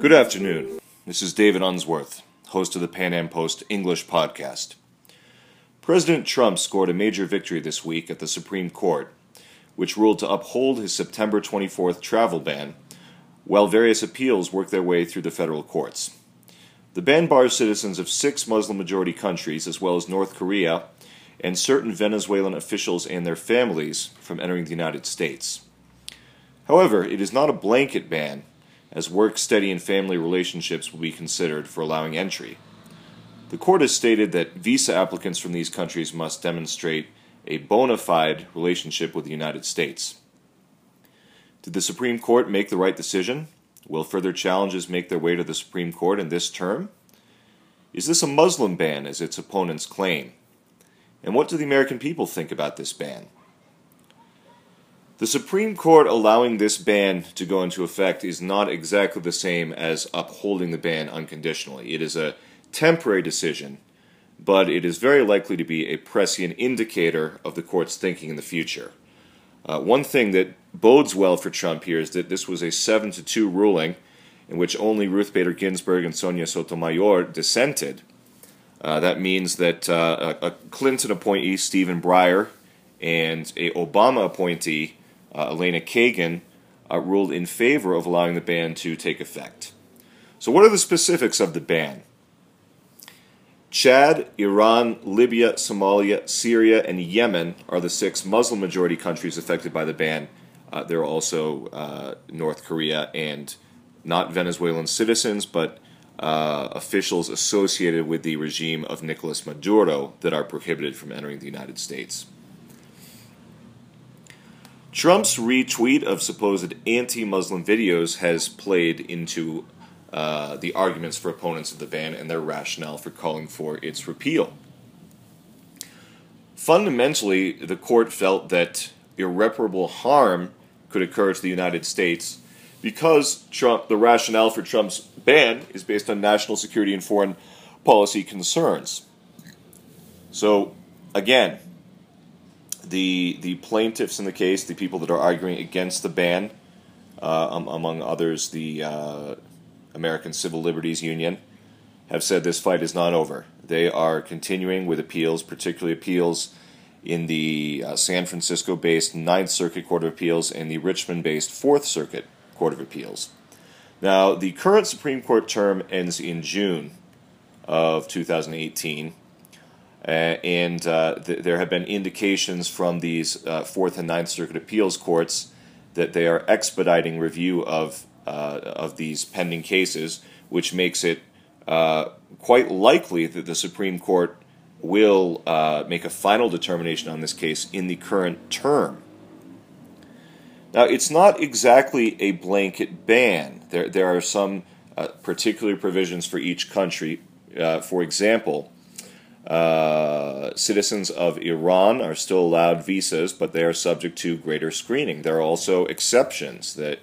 Good afternoon. This is David Unsworth, host of the Pan Am Post English podcast. President Trump scored a major victory this week at the Supreme Court, which ruled to uphold his September 24th travel ban, while various appeals work their way through the federal courts. The ban bars citizens of six Muslim majority countries, as well as North Korea, and certain Venezuelan officials and their families from entering the United States. However, it is not a blanket ban as work, study, and family relationships will be considered for allowing entry. The court has stated that visa applicants from these countries must demonstrate a bona fide relationship with the United States. Did the Supreme Court make the right decision? Will further challenges make their way to the Supreme Court in this term? Is this a Muslim ban, as its opponents claim? And what do the American people think about this ban? The Supreme Court allowing this ban to go into effect is not exactly the same as upholding the ban unconditionally. It is a temporary decision, but it is very likely to be a prescient indicator of the court's thinking in the future. Uh, one thing that bodes well for Trump here is that this was a 7 to 2 ruling in which only Ruth Bader Ginsburg and Sonia Sotomayor dissented. Uh, that means that uh, a Clinton appointee, Stephen Breyer, and a Obama appointee, uh, Elena Kagan, uh, ruled in favor of allowing the ban to take effect. So, what are the specifics of the ban? Chad, Iran, Libya, Somalia, Syria, and Yemen are the six Muslim majority countries affected by the ban. Uh, there are also uh, North Korea and not Venezuelan citizens, but uh, officials associated with the regime of Nicolas Maduro that are prohibited from entering the United States. Trump's retweet of supposed anti Muslim videos has played into uh, the arguments for opponents of the ban and their rationale for calling for its repeal. Fundamentally, the court felt that irreparable harm could occur to the United States because Trump, the rationale for Trump's ban is based on national security and foreign policy concerns. So, again, the the plaintiffs in the case, the people that are arguing against the ban, uh, um, among others, the uh, American Civil Liberties Union, have said this fight is not over. They are continuing with appeals, particularly appeals in the uh, San Francisco based Ninth Circuit Court of Appeals and the Richmond based Fourth Circuit Court of Appeals. Now, the current Supreme Court term ends in June of 2018. Uh, and uh, th- there have been indications from these uh, Fourth and Ninth Circuit appeals courts that they are expediting review of uh, of these pending cases, which makes it uh, quite likely that the Supreme Court will uh, make a final determination on this case in the current term. Now, it's not exactly a blanket ban. There, there are some particular provisions for each country. for example, uh, citizens of Iran are still allowed visas, but they are subject to greater screening. There are also exceptions that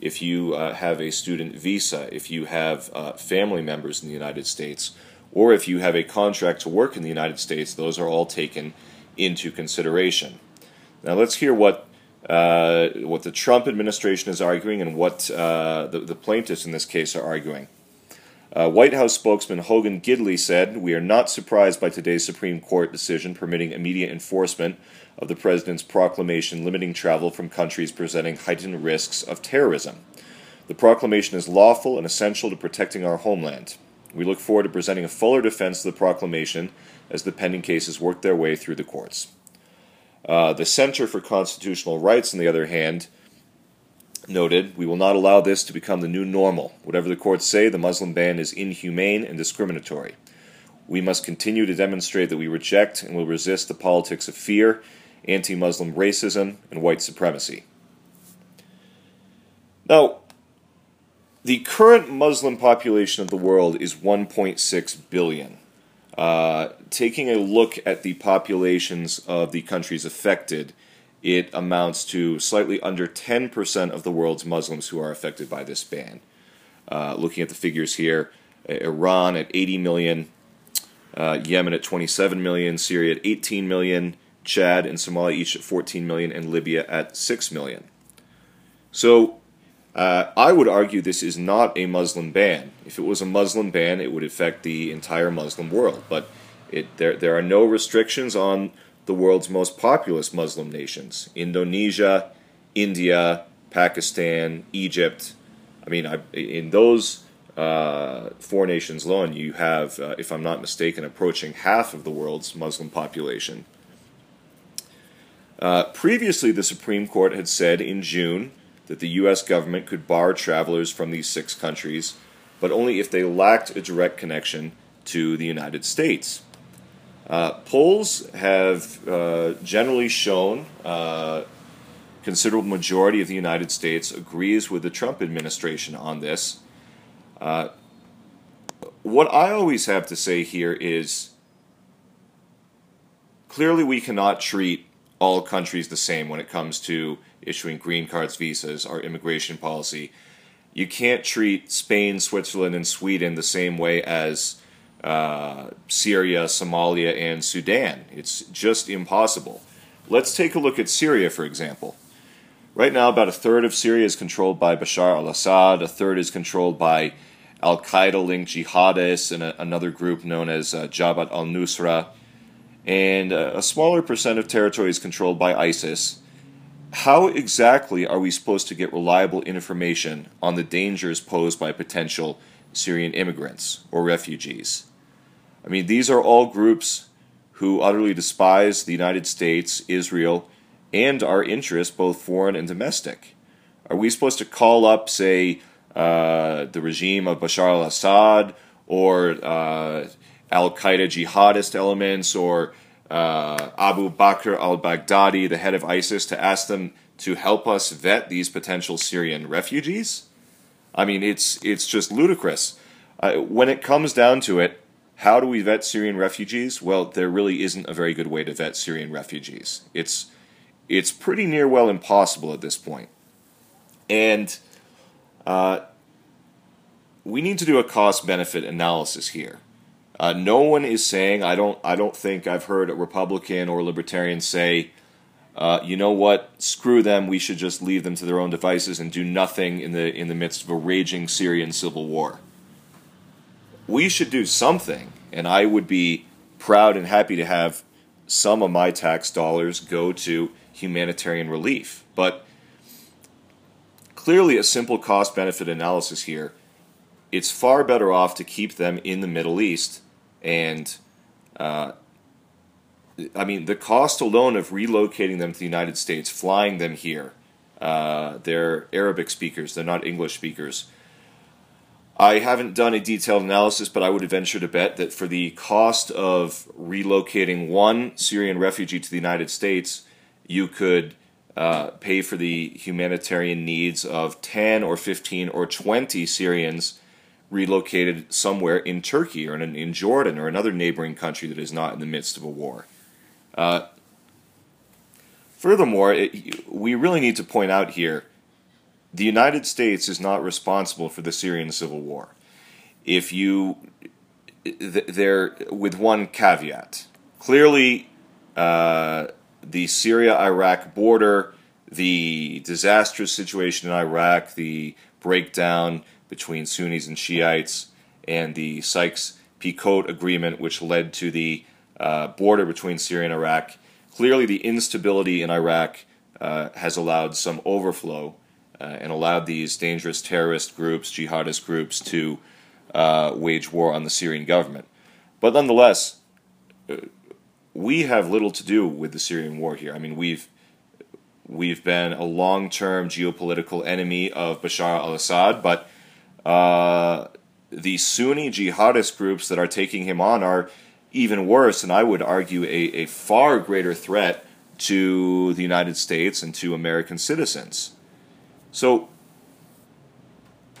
if you uh, have a student visa, if you have uh, family members in the United States, or if you have a contract to work in the United States, those are all taken into consideration. Now let's hear what uh, what the Trump administration is arguing and what uh, the, the plaintiffs in this case are arguing. Uh, White House spokesman Hogan Gidley said, We are not surprised by today's Supreme Court decision permitting immediate enforcement of the President's proclamation limiting travel from countries presenting heightened risks of terrorism. The proclamation is lawful and essential to protecting our homeland. We look forward to presenting a fuller defense of the proclamation as the pending cases work their way through the courts. Uh, the Center for Constitutional Rights, on the other hand, noted, we will not allow this to become the new normal. Whatever the courts say, the Muslim ban is inhumane and discriminatory. We must continue to demonstrate that we reject and will resist the politics of fear, anti Muslim racism, and white supremacy. Now, the current Muslim population of the world is 1.6 billion. Uh, taking a look at the populations of the countries affected, it amounts to slightly under 10% of the world's Muslims who are affected by this ban. Uh, looking at the figures here, Iran at 80 million, uh, Yemen at 27 million, Syria at 18 million, Chad and Somalia each at 14 million, and Libya at 6 million. So, Uh, I would argue this is not a Muslim ban. If it was a Muslim ban, it would affect the entire Muslim world. But it, there, there are no restrictions on the world's most populous Muslim nations Indonesia, India, Pakistan, Egypt. I mean, I, in those uh, four nations alone, you have, uh, if I'm not mistaken, approaching half of the world's Muslim population. Uh, previously, the Supreme Court had said in June that the U.S. government could bar travelers from these six countries, but only if they lacked a direct connection to the United States. Uh, polls have uh, generally shown uh, considerable majority of the United States agrees with the Trump administration on this. Uh, what I always have to say here is clearly we cannot treat all countries the same when it comes to issuing green cards, visas, our immigration policy. You can't treat Spain, Switzerland, and Sweden the same way as uh, Syria, Somalia, and Sudan. It's just impossible. Let's take a look at Syria, for example. Right now, about a third of Syria is controlled by Bashar al Assad, a third is controlled by Al Qaeda linked jihadists and a, another group known as uh, Jabhat al Nusra, and a smaller percent of territory is controlled by ISIS how exactly are we supposed to get reliable information on the dangers posed by potential Syrian immigrants or refugees? I mean, these are all groups who utterly despise the United States, Israel, and our interests, both foreign and domestic. Are we supposed to call up, say, uh, the regime of Bashar al Assad or uh, Al Qaeda jihadist elements or uh, Abu Bakr al Baghdadi, the head of ISIS, to ask them to help us vet these potential Syrian refugees? I mean, it's it's just ludicrous. Uh, when it comes down to it, how do we vet Syrian refugees? Well, there really isn't a very good way to vet Syrian refugees. It's it's pretty near well impossible at this point. and uh, we need to do a cost benefit analysis here. Uh, no one is saying I don't I don't think I've heard a Republican or a libertarian say, uh, you know what, screw them. We should just leave them to their own devices and do nothing in the in the midst of a raging Syrian civil war. We should do something, and I would be proud and happy to have some of my tax dollars go to humanitarian relief. But clearly, a simple cost benefit analysis here. It's far better off to keep them in the Middle East and uh, I mean, the cost alone of relocating them to the United States, flying them here, uh, they're Arabic speakers, they're not English speakers. I haven't done a detailed analysis, but I would venture to bet that for the cost of relocating one Syrian refugee to the United States, you could uh, pay for the humanitarian needs of 10 or 15 or 20 Syrians relocated somewhere in Turkey or in, in Jordan or another neighboring country that is not in the midst of a war. Uh, furthermore, it, we really need to point out here the United States is not responsible for the Syrian civil war. If you, there, with one caveat, clearly uh, the Syria Iraq border, the disastrous situation in Iraq, the breakdown between Sunnis and Shiites, and the Sykes Picot agreement, which led to the uh, border between Syria and Iraq. Clearly, the instability in Iraq uh, has allowed some overflow uh, and allowed these dangerous terrorist groups, jihadist groups, to uh, wage war on the Syrian government. But nonetheless, uh, we have little to do with the Syrian war here. I mean, we've we've been a long-term geopolitical enemy of Bashar al-Assad, but uh, the Sunni jihadist groups that are taking him on are even worse, and I would argue a, a far greater threat to the United States and to American citizens. So,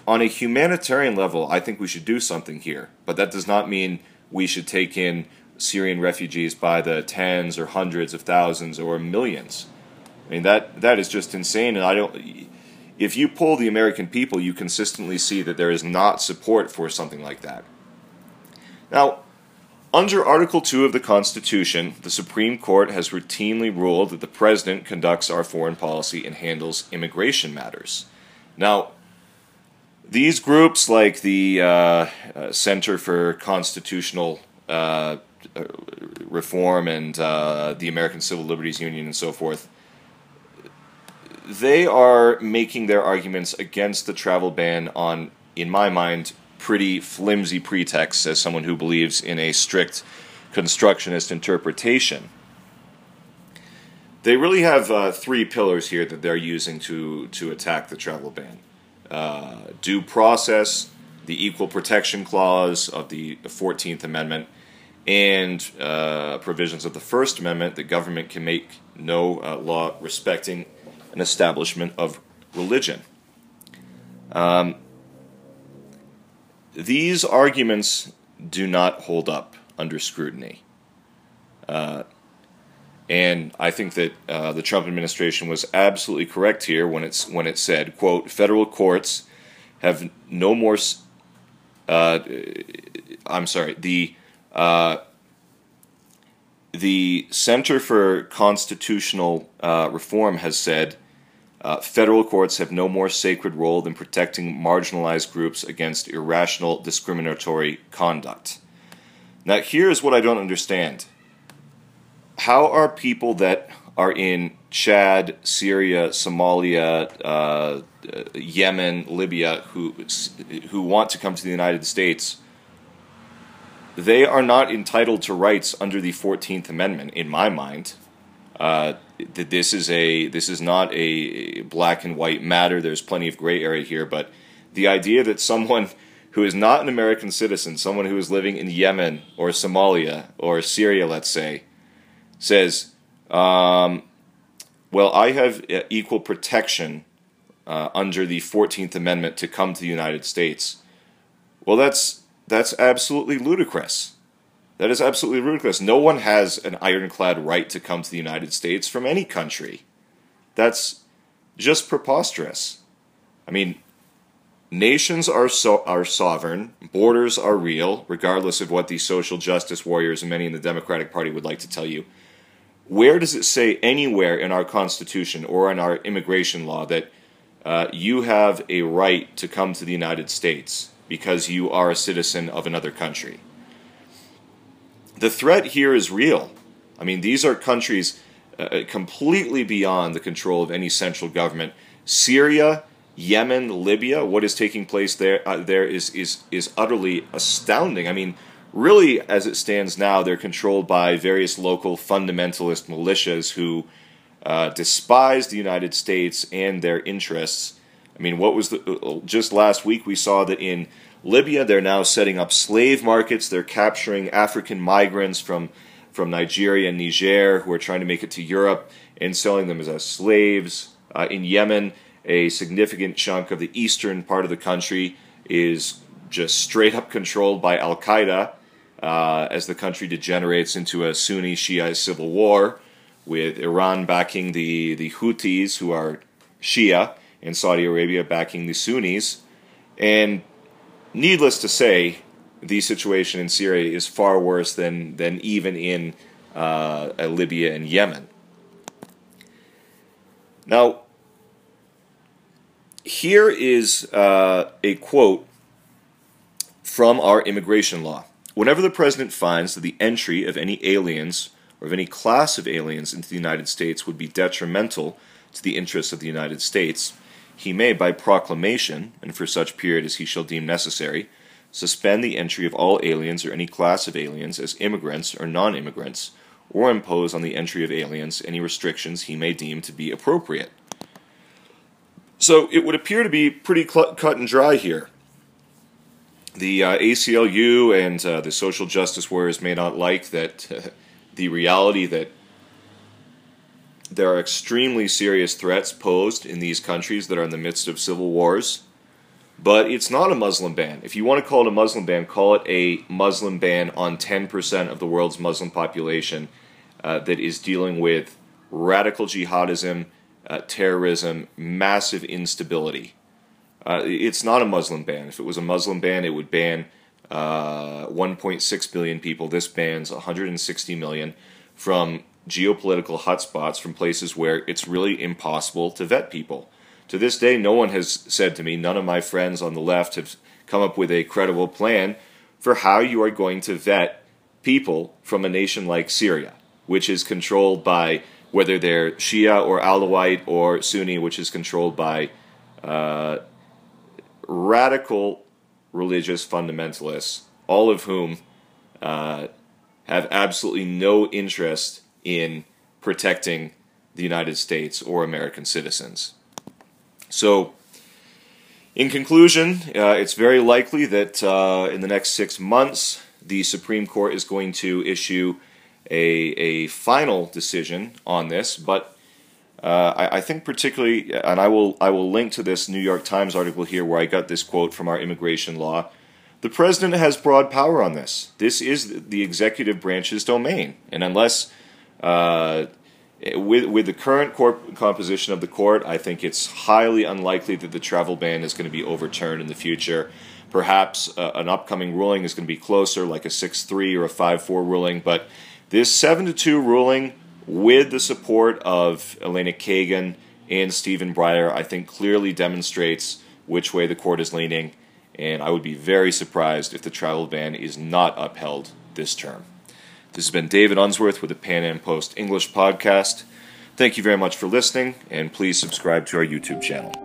on a humanitarian level, I think we should do something here, but that does not mean we should take in Syrian refugees by the tens or hundreds of thousands or millions. I mean that that is just insane, and I don't if you poll the American people, you consistently see that there is not support for something like that. Now, under Article 2 of the Constitution, the Supreme Court has routinely ruled that the President conducts our foreign policy and handles immigration matters. Now, these groups, like the uh, uh, Center for Constitutional uh, Reform and uh, the American Civil Liberties Union and so forth, they are making their arguments against the travel ban on, in my mind, pretty flimsy pretext as someone who believes in a strict constructionist interpretation. They really have uh, three pillars here that they're using to, to attack the travel ban uh, due process, the Equal Protection Clause of the 14th Amendment, and uh, provisions of the First Amendment that government can make no uh, law respecting an establishment of religion. Um, these arguments do not hold up under scrutiny. Uh, and I think that uh, the Trump administration was absolutely correct here when it's when it said, "quote Federal courts have no more." Uh, I'm sorry. The uh, the Center for Constitutional uh, Reform has said uh, federal courts have no more sacred role than protecting marginalized groups against irrational discriminatory conduct. Now, here's what I don't understand how are people that are in Chad, Syria, Somalia, uh, Yemen, Libya, who who want to come to the United States, they are not entitled to rights under the Fourteenth Amendment. In my mind, uh, this is a this is not a black and white matter. There's plenty of gray area here, but the idea that someone who is not an American citizen, someone who is living in Yemen or Somalia or Syria, let's say, says, um, well, I have uh, equal protection uh, under the 14th Amendment to come to the United States. Well, that's, that's absolutely ludicrous. That is absolutely ludicrous. No one has an ironclad right to come to the United States from any country. That's just preposterous. I mean, nations are so, are sovereign, borders are real, regardless of what the social justice warriors and many in the Democratic Party would like to tell you. Where does it say anywhere in our Constitution or in our immigration law that uh, you have a right to come to the United States because you are a citizen of another country? The threat here is real. I mean, these are countries uh, completely beyond the control of any central government. Syria, Yemen, Libya, what is taking place there uh, there is is is utterly astounding. I mean, really, as it stands now, they're controlled by various local fundamentalist militias who uh, despise the United States and their interests. I mean, what was the just last week we saw that in Libya they're now setting up slave markets. They're capturing African migrants from from Nigeria and Niger who are trying to make it to Europe and selling them as, as slaves. Uh, in Yemen, a significant chunk of the eastern part of the country is just straight up controlled by Al Qaeda uh, as the country degenerates into a Sunni Shia civil war, with Iran backing the, the Houthis, who are Shia, and Saudi Arabia backing the Sunnis. And needless to say, the situation in Syria is far worse than, than even in uh, Libya and Yemen. Now, here is uh, a quote from our immigration law. Whenever the President finds that the entry of any aliens or of any class of aliens into the United States would be detrimental to the interests of the United States, he may, by proclamation, and for such period as he shall deem necessary, suspend the entry of all aliens or any class of aliens as immigrants or non immigrants, or impose on the entry of aliens any restrictions he may deem to be appropriate. So it would appear to be pretty cut and dry here the uh, ACLU and uh, the social justice warriors may not like that uh, the reality that there are extremely serious threats posed in these countries that are in the midst of civil wars. But it's not a Muslim ban. If you want to call it a Muslim ban, call it a Muslim ban on 10% of the world's Muslim population uh, that is dealing with radical jihadism, uh, terrorism, massive instability. Uh, it's not a Muslim ban. If it was a Muslim ban, it would ban uh, 1.6 billion people. This bans 160 million from geopolitical hotspots, from places where it's really impossible to vet people. to this day, no one has said to me, none of my friends on the left have come up with a credible plan for how you are going to vet people from a nation like Syria, which is controlled by whether they're Shia or Alawite or Sunni, which is controlled by uh, radical religious fundamentalists, all of whom uh, have absolutely no interest in protecting the United States or American citizens. So, in conclusion, uh, it's very likely that uh, in the next six months, the Supreme Court is going to issue a, a final decision on this, but uh, I, I, think particularly, and I will I will link to this New York Times article here where I got this quote from our immigration law. The president has broad power on this. This is the executive branch's domain, and unless uh, with with the current corp- composition of the court, I think it's highly unlikely that the travel ban is going to be overturned in the future. Perhaps uh, an upcoming ruling is going to be closer, like a six three or a five four ruling, but this seven to two ruling with the support of Elena Kagan and Stephen Breyer, I think clearly demonstrates which way the court is leaning, and I would be very surprised if the travel ban is not upheld this term. This has been David Unsworth with the Pan Am Post English podcast. Thank you very much for listening, and please subscribe to our YouTube channel.